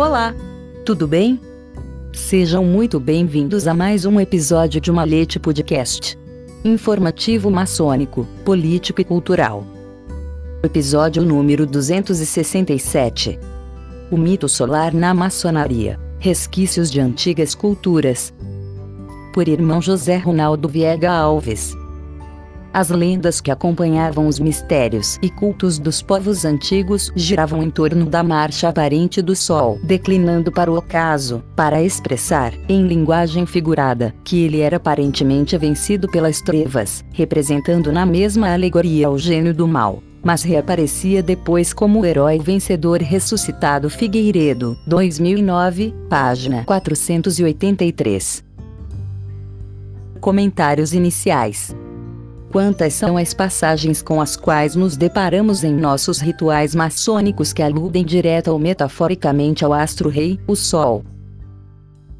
Olá! Tudo bem? Sejam muito bem-vindos a mais um episódio de Malete Podcast. Informativo maçônico, político e cultural. Episódio número 267. O mito solar na maçonaria. Resquícios de antigas culturas. Por irmão José Ronaldo Viega Alves. As lendas que acompanhavam os mistérios e cultos dos povos antigos giravam em torno da marcha aparente do Sol, declinando para o ocaso, para expressar, em linguagem figurada, que ele era aparentemente vencido pelas trevas, representando na mesma alegoria o gênio do mal mas reaparecia depois como herói vencedor ressuscitado Figueiredo, 2009, página 483. Comentários iniciais. Quantas são as passagens com as quais nos deparamos em nossos rituais maçônicos que aludem direta ou metaforicamente ao astro-rei, o Sol?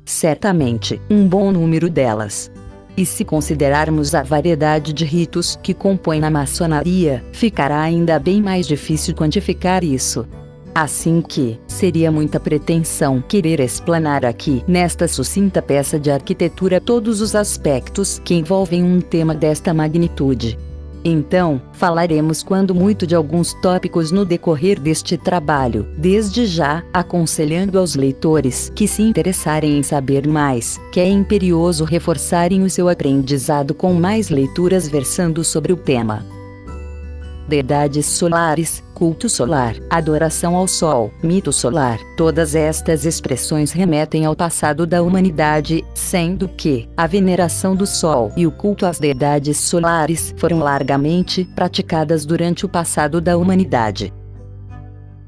Certamente, um bom número delas. E se considerarmos a variedade de ritos que compõem a maçonaria, ficará ainda bem mais difícil quantificar isso. Assim que, seria muita pretensão querer explanar aqui, nesta sucinta peça de arquitetura, todos os aspectos que envolvem um tema desta magnitude. Então, falaremos quando muito de alguns tópicos no decorrer deste trabalho, desde já, aconselhando aos leitores que se interessarem em saber mais, que é imperioso reforçarem o seu aprendizado com mais leituras versando sobre o tema deidades solares, culto solar, adoração ao sol, mito solar. Todas estas expressões remetem ao passado da humanidade, sendo que a veneração do sol e o culto às deidades solares foram largamente praticadas durante o passado da humanidade.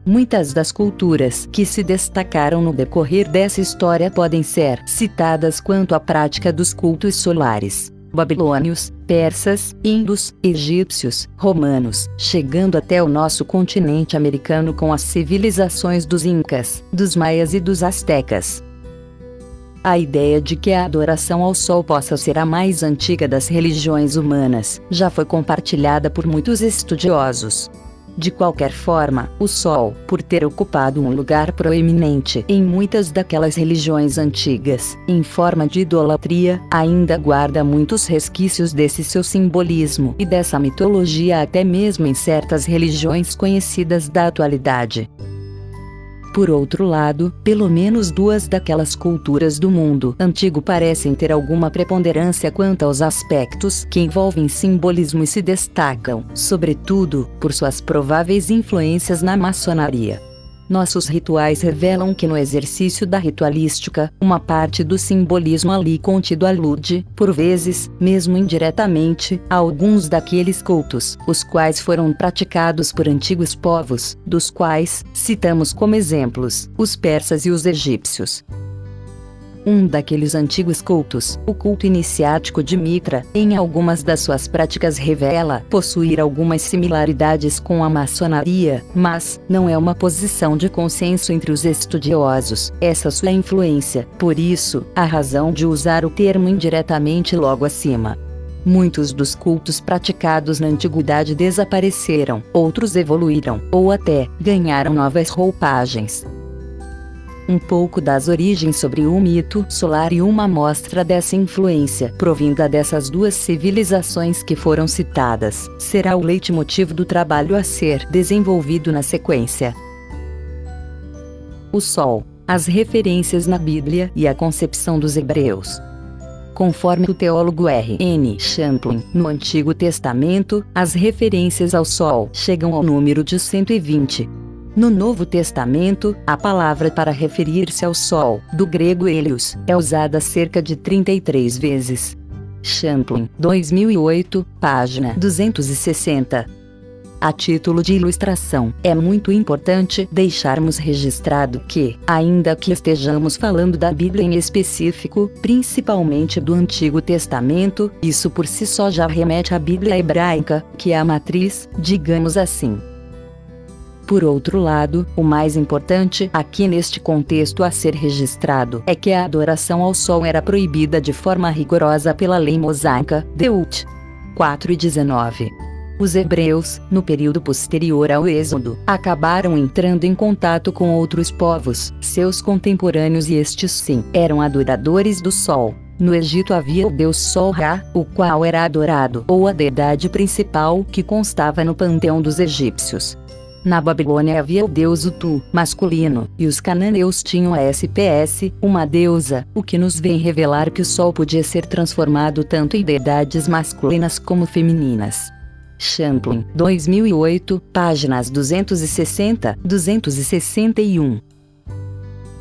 Muitas das culturas que se destacaram no decorrer dessa história podem ser citadas quanto à prática dos cultos solares babilônios, persas, indos, egípcios, romanos, chegando até o nosso continente americano com as civilizações dos incas, dos maias e dos astecas. A ideia de que a adoração ao sol possa ser a mais antiga das religiões humanas já foi compartilhada por muitos estudiosos. De qualquer forma, o Sol, por ter ocupado um lugar proeminente em muitas daquelas religiões antigas, em forma de idolatria, ainda guarda muitos resquícios desse seu simbolismo e dessa mitologia até mesmo em certas religiões conhecidas da atualidade. Por outro lado, pelo menos duas daquelas culturas do mundo antigo parecem ter alguma preponderância quanto aos aspectos que envolvem simbolismo e se destacam, sobretudo, por suas prováveis influências na maçonaria. Nossos rituais revelam que no exercício da ritualística, uma parte do simbolismo ali contido alude, por vezes, mesmo indiretamente, a alguns daqueles cultos, os quais foram praticados por antigos povos, dos quais citamos como exemplos os persas e os egípcios. Um daqueles antigos cultos, o culto iniciático de Mitra, em algumas das suas práticas revela possuir algumas similaridades com a maçonaria, mas não é uma posição de consenso entre os estudiosos, essa sua influência, por isso, a razão de usar o termo indiretamente logo acima. Muitos dos cultos praticados na antiguidade desapareceram, outros evoluíram, ou até ganharam novas roupagens um pouco das origens sobre o mito solar e uma amostra dessa influência provinda dessas duas civilizações que foram citadas, será o leitmotiv do trabalho a ser desenvolvido na sequência. O Sol, as referências na Bíblia e a concepção dos hebreus. Conforme o teólogo R. N. Champlin, no Antigo Testamento, as referências ao Sol chegam ao número de 120. No Novo Testamento, a palavra para referir-se ao Sol, do grego Helios, é usada cerca de 33 vezes. Champlin, 2008, página 260. A título de ilustração, é muito importante deixarmos registrado que, ainda que estejamos falando da Bíblia em específico, principalmente do Antigo Testamento, isso por si só já remete à Bíblia hebraica, que é a matriz, digamos assim. Por outro lado, o mais importante aqui neste contexto a ser registrado é que a adoração ao sol era proibida de forma rigorosa pela lei mosaica, Deut. 4 e 19. Os hebreus, no período posterior ao Êxodo, acabaram entrando em contato com outros povos, seus contemporâneos e estes sim, eram adoradores do sol. No Egito havia o deus Sol Ra, o qual era adorado, ou a deidade principal que constava no panteão dos egípcios. Na Babilônia havia o deus Utu, masculino, e os cananeus tinham a SPS, uma deusa, o que nos vem revelar que o sol podia ser transformado tanto em deidades masculinas como femininas. Champlin, 2008, páginas 260, 261.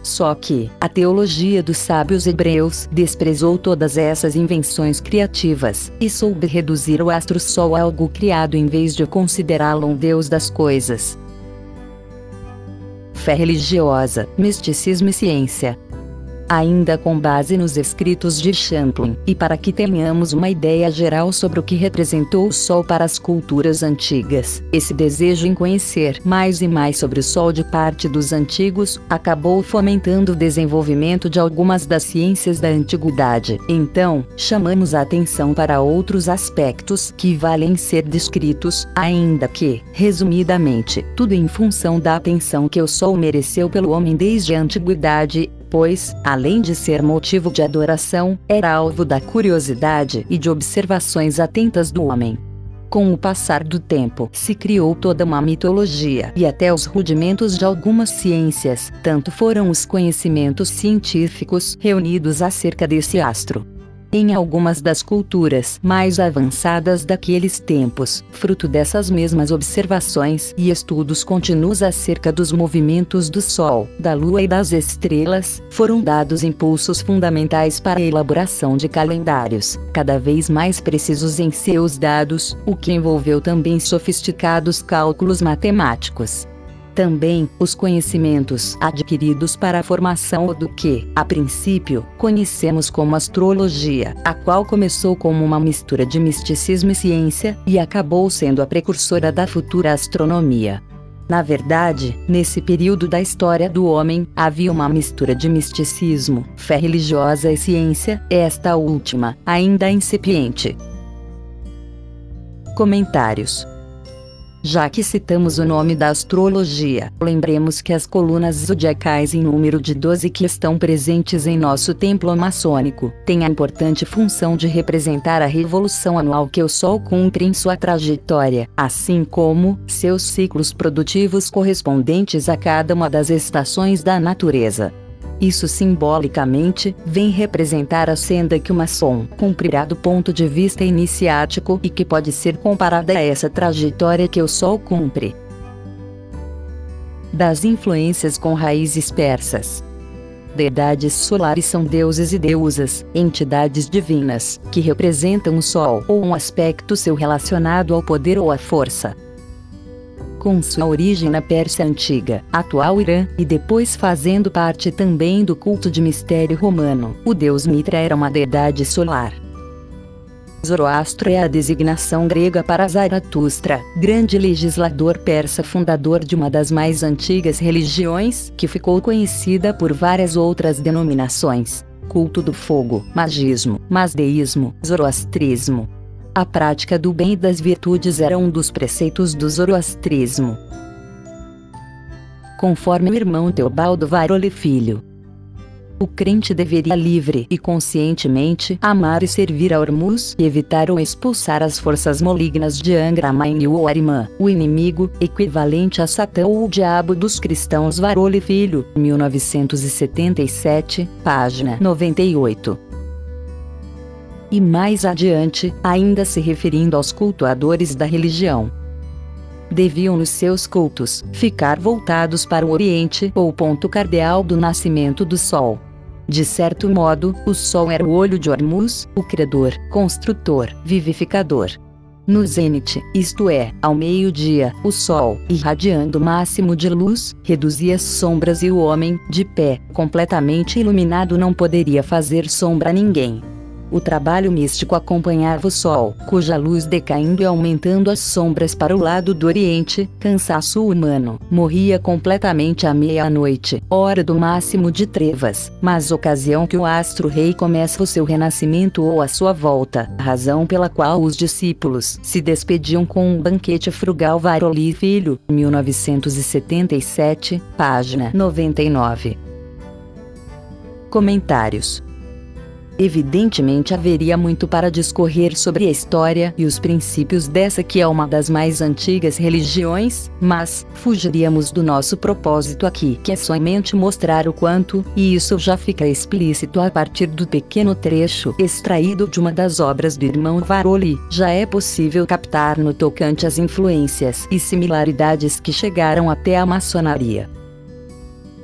Só que, a teologia dos sábios hebreus desprezou todas essas invenções criativas, e soube reduzir o astro-sol a algo criado em vez de considerá-lo um deus das coisas. Fé religiosa, misticismo e ciência ainda com base nos escritos de Champlin, e para que tenhamos uma ideia geral sobre o que representou o Sol para as culturas antigas. Esse desejo em conhecer mais e mais sobre o Sol de parte dos antigos acabou fomentando o desenvolvimento de algumas das ciências da antiguidade. Então, chamamos a atenção para outros aspectos que valem ser descritos, ainda que, resumidamente, tudo em função da atenção que o Sol mereceu pelo homem desde a antiguidade, pois, além de ser motivo de adoração, era alvo da curiosidade e de observações atentas do homem. Com o passar do tempo, se criou toda uma mitologia e até os rudimentos de algumas ciências, tanto foram os conhecimentos científicos reunidos acerca desse astro em algumas das culturas mais avançadas daqueles tempos, fruto dessas mesmas observações e estudos contínuos acerca dos movimentos do Sol, da Lua e das estrelas, foram dados impulsos fundamentais para a elaboração de calendários, cada vez mais precisos em seus dados, o que envolveu também sofisticados cálculos matemáticos. Também, os conhecimentos adquiridos para a formação do que, a princípio, conhecemos como astrologia, a qual começou como uma mistura de misticismo e ciência, e acabou sendo a precursora da futura astronomia. Na verdade, nesse período da história do homem, havia uma mistura de misticismo, fé religiosa e ciência, esta última, ainda incipiente. Comentários já que citamos o nome da astrologia, lembremos que as colunas zodiacais em número de 12 que estão presentes em nosso templo maçônico, têm a importante função de representar a revolução anual que o Sol cumpre em sua trajetória, assim como seus ciclos produtivos correspondentes a cada uma das estações da natureza. Isso simbolicamente vem representar a senda que o maçom cumprirá do ponto de vista iniciático e que pode ser comparada a essa trajetória que o Sol cumpre. Das influências com raízes persas. Deidades solares são deuses e deusas, entidades divinas, que representam o Sol ou um aspecto seu relacionado ao poder ou à força com sua origem na Pérsia Antiga, atual Irã, e depois fazendo parte também do culto de mistério romano. O deus Mitra era uma deidade solar. Zoroastro é a designação grega para Zaratustra, grande legislador persa fundador de uma das mais antigas religiões, que ficou conhecida por várias outras denominações: culto do fogo, magismo, masdeísmo, zoroastrismo, a prática do bem e das virtudes era um dos preceitos do zoroastrismo. Conforme o irmão Teobaldo Varoli Filho, o crente deveria livre e conscientemente amar e servir a Hormuz e evitar ou expulsar as forças malignas de Angra Mainyu ou Arimã, o inimigo, equivalente a Satã ou o diabo dos cristãos Varoli Filho, 1977, página 98 e mais adiante, ainda se referindo aos cultuadores da religião. Deviam nos seus cultos ficar voltados para o Oriente ou ponto cardeal do nascimento do Sol. De certo modo, o Sol era o olho de Hormuz, o Criador, construtor, vivificador. No zênite, isto é, ao meio-dia, o Sol, irradiando o máximo de luz, reduzia as sombras e o homem, de pé, completamente iluminado, não poderia fazer sombra a ninguém. O trabalho místico acompanhava o sol, cuja luz decaindo e aumentando as sombras para o lado do oriente, cansaço humano, morria completamente à meia-noite, hora do máximo de trevas, mas ocasião que o astro-rei começa o seu renascimento ou a sua volta, razão pela qual os discípulos se despediam com um banquete frugal Varoli Filho, 1977, página 99. Comentários Evidentemente haveria muito para discorrer sobre a história e os princípios dessa que é uma das mais antigas religiões, mas fugiríamos do nosso propósito aqui, que é somente mostrar o quanto, e isso já fica explícito a partir do pequeno trecho extraído de uma das obras do irmão Varoli, já é possível captar no tocante as influências e similaridades que chegaram até a maçonaria.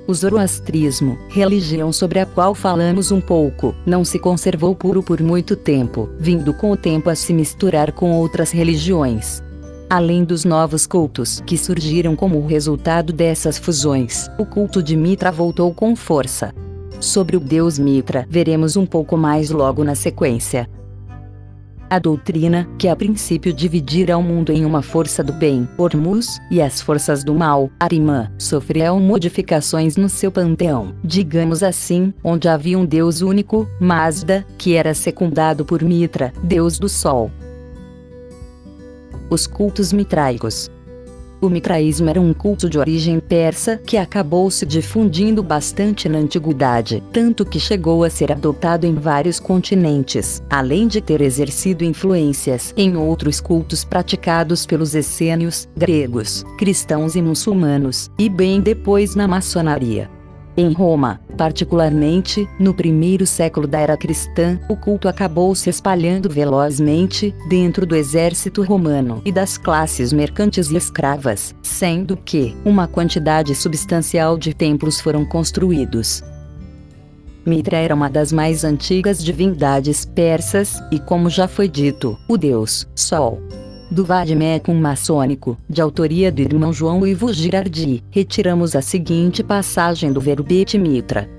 O zoroastrismo, religião sobre a qual falamos um pouco, não se conservou puro por muito tempo, vindo com o tempo a se misturar com outras religiões. Além dos novos cultos que surgiram como resultado dessas fusões, o culto de Mitra voltou com força. Sobre o deus Mitra veremos um pouco mais logo na sequência. A doutrina, que a princípio dividira o mundo em uma força do bem, Hormuz, e as forças do mal, Arimã, sofreu modificações no seu panteão, digamos assim, onde havia um deus único, Mazda, que era secundado por Mitra, deus do sol. Os cultos mitraicos o mitraísmo era um culto de origem persa que acabou se difundindo bastante na antiguidade, tanto que chegou a ser adotado em vários continentes, além de ter exercido influências em outros cultos praticados pelos essênios, gregos, cristãos e muçulmanos, e bem depois na maçonaria. Em Roma, particularmente, no primeiro século da era cristã, o culto acabou se espalhando velozmente dentro do exército romano e das classes mercantes e escravas, sendo que uma quantidade substancial de templos foram construídos. Mitra era uma das mais antigas divindades persas, e como já foi dito, o deus Sol do Vademecum maçônico, de autoria do irmão João Ivo Girardi, retiramos a seguinte passagem do verbete mitra.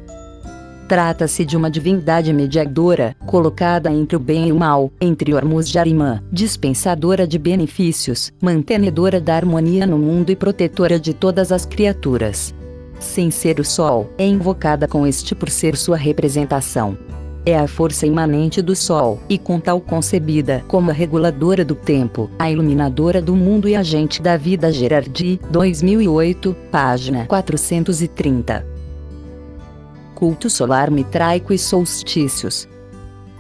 Trata-se de uma divindade mediadora, colocada entre o bem e o mal, entre Hormuz e Arimã, dispensadora de benefícios, mantenedora da harmonia no mundo e protetora de todas as criaturas. Sem ser o Sol, é invocada com este por ser sua representação é a força imanente do Sol, e com tal concebida como a reguladora do tempo, a iluminadora do mundo e agente da vida Gerardi, 2008, página 430. Culto solar mitraico e solstícios.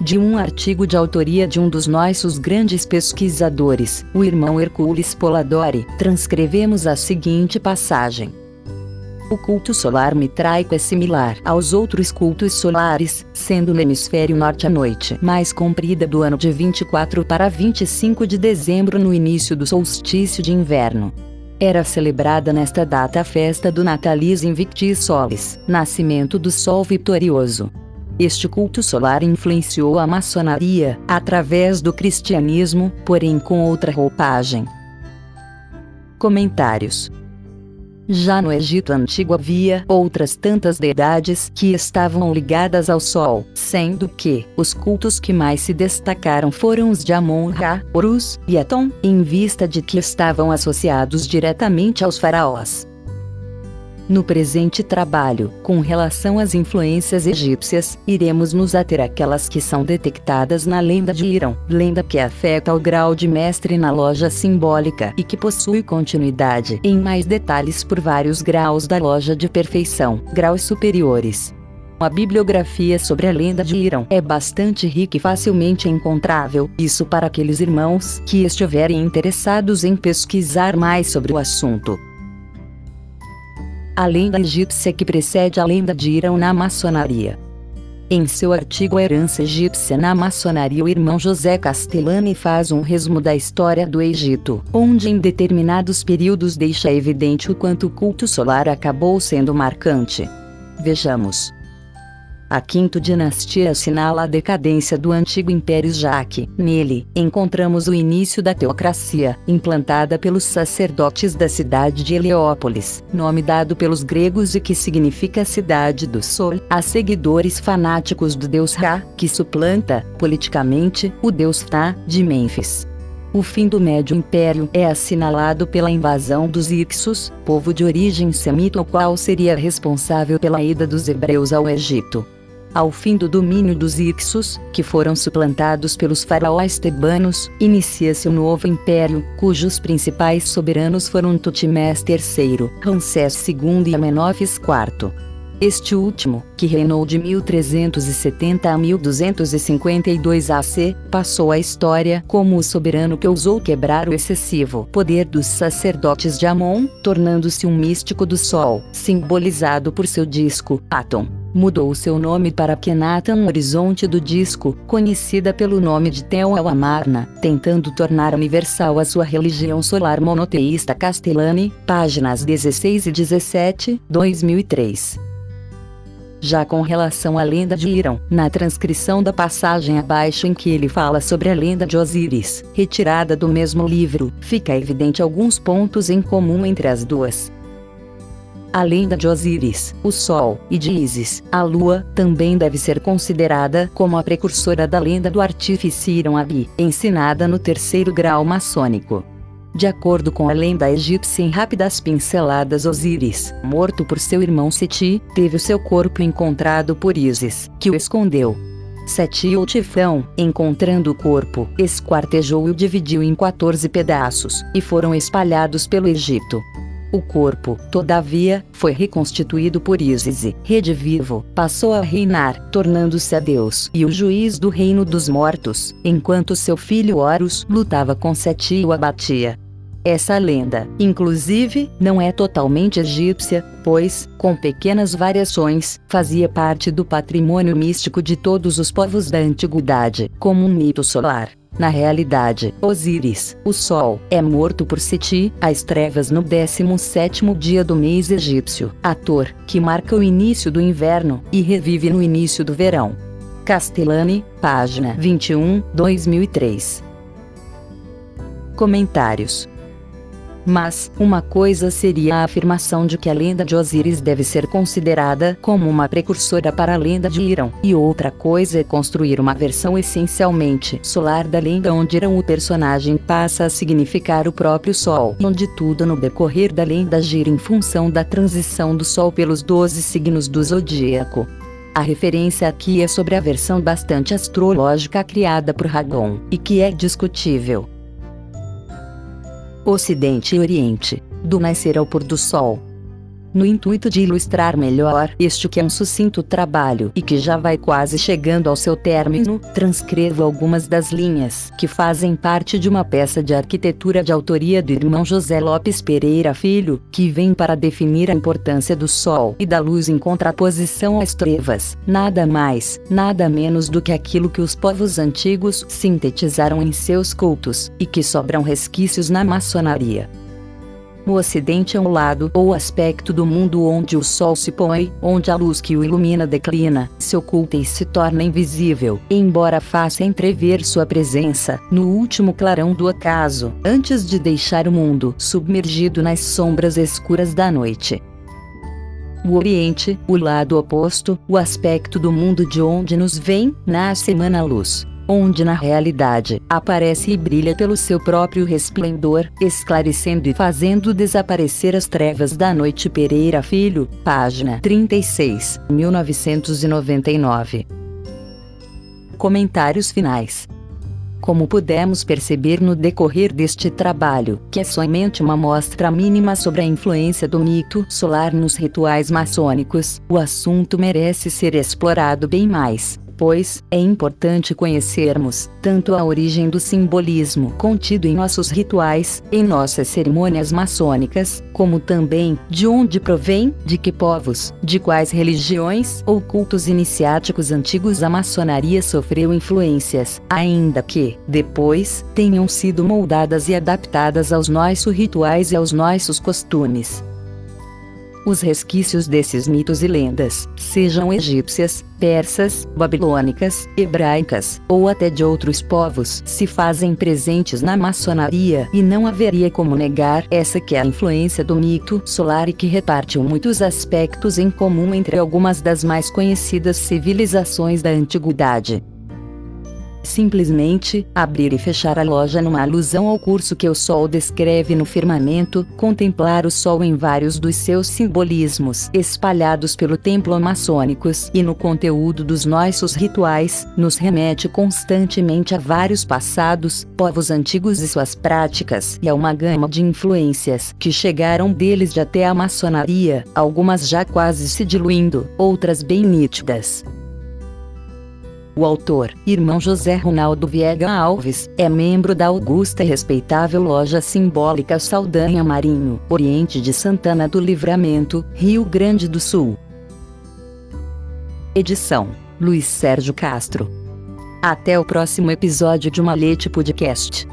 De um artigo de autoria de um dos nossos grandes pesquisadores, o irmão Hercules Poladori, transcrevemos a seguinte passagem. O culto solar mitraico é similar aos outros cultos solares, sendo no hemisfério norte a noite mais comprida do ano de 24 para 25 de dezembro no início do solstício de inverno. Era celebrada nesta data a festa do Natalis Invictis Solis, nascimento do Sol vitorioso. Este culto solar influenciou a maçonaria, através do cristianismo, porém com outra roupagem. Comentários já no Egito Antigo havia outras tantas deidades que estavam ligadas ao Sol, sendo que os cultos que mais se destacaram foram os de Amon-Ra, Horus e Atom, em vista de que estavam associados diretamente aos faraós. No presente trabalho, com relação às influências egípcias, iremos nos ater àquelas que são detectadas na lenda de Irão, lenda que afeta o grau de mestre na loja simbólica e que possui continuidade em mais detalhes por vários graus da loja de perfeição, graus superiores. A bibliografia sobre a lenda de Irão é bastante rica e facilmente encontrável, isso para aqueles irmãos que estiverem interessados em pesquisar mais sobre o assunto a lenda egípcia que precede a lenda de Irão na maçonaria. Em seu artigo Herança Egípcia na Maçonaria, o irmão José Castellani faz um resumo da história do Egito, onde em determinados períodos deixa evidente o quanto o culto solar acabou sendo marcante. Vejamos. A quinta dinastia assinala a decadência do antigo Império já que, nele, encontramos o início da teocracia, implantada pelos sacerdotes da cidade de Heliópolis, nome dado pelos gregos e que significa cidade do sol, a seguidores fanáticos do deus Ra, que suplanta, politicamente, o deus Ptah, de Mênfis. O fim do Médio Império é assinalado pela invasão dos Ixos, povo de origem semita o qual seria responsável pela ida dos hebreus ao Egito. Ao fim do domínio dos Ixos, que foram suplantados pelos faraós tebanos, inicia-se um novo império, cujos principais soberanos foram Tutmés III, Ramsés II e Amenófis IV. Este último, que reinou de 1370 a 1252 AC, passou à história como o soberano que ousou quebrar o excessivo poder dos sacerdotes de Amon, tornando-se um místico do Sol, simbolizado por seu disco, Atom mudou seu nome para Kenatan Horizonte do Disco, conhecida pelo nome de Tel Amarna, tentando tornar universal a sua religião solar monoteísta Castellani, páginas 16 e 17, 2003. Já com relação à lenda de Irão, na transcrição da passagem abaixo em que ele fala sobre a lenda de Osíris, retirada do mesmo livro, fica evidente alguns pontos em comum entre as duas. A lenda de Osíris, o Sol, e de Ísis, a Lua, também deve ser considerada como a precursora da lenda do artífice Irão Abi, ensinada no terceiro grau maçônico. De acordo com a lenda egípcia em rápidas pinceladas Osíris, morto por seu irmão Seti, teve o seu corpo encontrado por Ísis, que o escondeu. Seti ou Tifão, encontrando o corpo, esquartejou e o dividiu em 14 pedaços, e foram espalhados pelo Egito. O corpo, todavia, foi reconstituído por Ísis e, redivivo, passou a reinar, tornando-se a Deus e o juiz do reino dos mortos, enquanto seu filho Horus lutava com Seti e o abatia. Essa lenda, inclusive, não é totalmente egípcia, pois, com pequenas variações, fazia parte do patrimônio místico de todos os povos da antiguidade, como um mito solar. Na realidade, Osíris, o Sol, é morto por Seti, as trevas no 17º dia do mês egípcio, ator, que marca o início do inverno, e revive no início do verão. Castellani, página 21, 2003. Comentários mas, uma coisa seria a afirmação de que a lenda de Osíris deve ser considerada como uma precursora para a lenda de Irão, e outra coisa é construir uma versão essencialmente solar da lenda onde Irão o personagem passa a significar o próprio Sol, onde tudo no decorrer da lenda gira em função da transição do Sol pelos 12 signos do zodíaco. A referência aqui é sobre a versão bastante astrológica criada por Ragon, e que é discutível. Ocidente e Oriente, do nascer ao pôr do sol no intuito de ilustrar melhor este que é um sucinto trabalho e que já vai quase chegando ao seu término, transcrevo algumas das linhas que fazem parte de uma peça de arquitetura de autoria do irmão José Lopes Pereira Filho, que vem para definir a importância do sol e da luz em contraposição às trevas, nada mais, nada menos do que aquilo que os povos antigos sintetizaram em seus cultos, e que sobram resquícios na maçonaria. O Ocidente é o lado ou aspecto do mundo onde o Sol se põe, onde a luz que o ilumina declina, se oculta e se torna invisível, embora faça entrever sua presença, no último clarão do acaso, antes de deixar o mundo submergido nas sombras escuras da noite. O Oriente, o lado oposto, o aspecto do mundo de onde nos vem, nasce emana luz onde na realidade aparece e brilha pelo seu próprio resplendor, esclarecendo e fazendo desaparecer as trevas da noite. Pereira Filho, página 36, 1999. Comentários finais. Como pudemos perceber no decorrer deste trabalho, que é somente uma mostra mínima sobre a influência do mito solar nos rituais maçônicos, o assunto merece ser explorado bem mais pois, é importante conhecermos tanto a origem do simbolismo contido em nossos rituais, em nossas cerimônias maçônicas, como também de onde provém, de que povos, de quais religiões ou cultos iniciáticos antigos a maçonaria sofreu influências, ainda que, depois, tenham sido moldadas e adaptadas aos nossos rituais e aos nossos costumes. Os resquícios desses mitos e lendas, sejam egípcias, persas, babilônicas, hebraicas, ou até de outros povos, se fazem presentes na maçonaria e não haveria como negar essa que é a influência do mito solar e que reparte muitos aspectos em comum entre algumas das mais conhecidas civilizações da antiguidade simplesmente abrir e fechar a loja numa alusão ao curso que o Sol descreve no firmamento, contemplar o Sol em vários dos seus simbolismos espalhados pelo templo maçônicos e no conteúdo dos nossos rituais, nos remete constantemente a vários passados, povos antigos e suas práticas e a uma gama de influências que chegaram deles de até a maçonaria, algumas já quase se diluindo, outras bem nítidas. O autor, irmão José Ronaldo Viega Alves, é membro da augusta e respeitável loja simbólica Saldanha Marinho, Oriente de Santana do Livramento, Rio Grande do Sul. Edição: Luiz Sérgio Castro. Até o próximo episódio de Malete Podcast.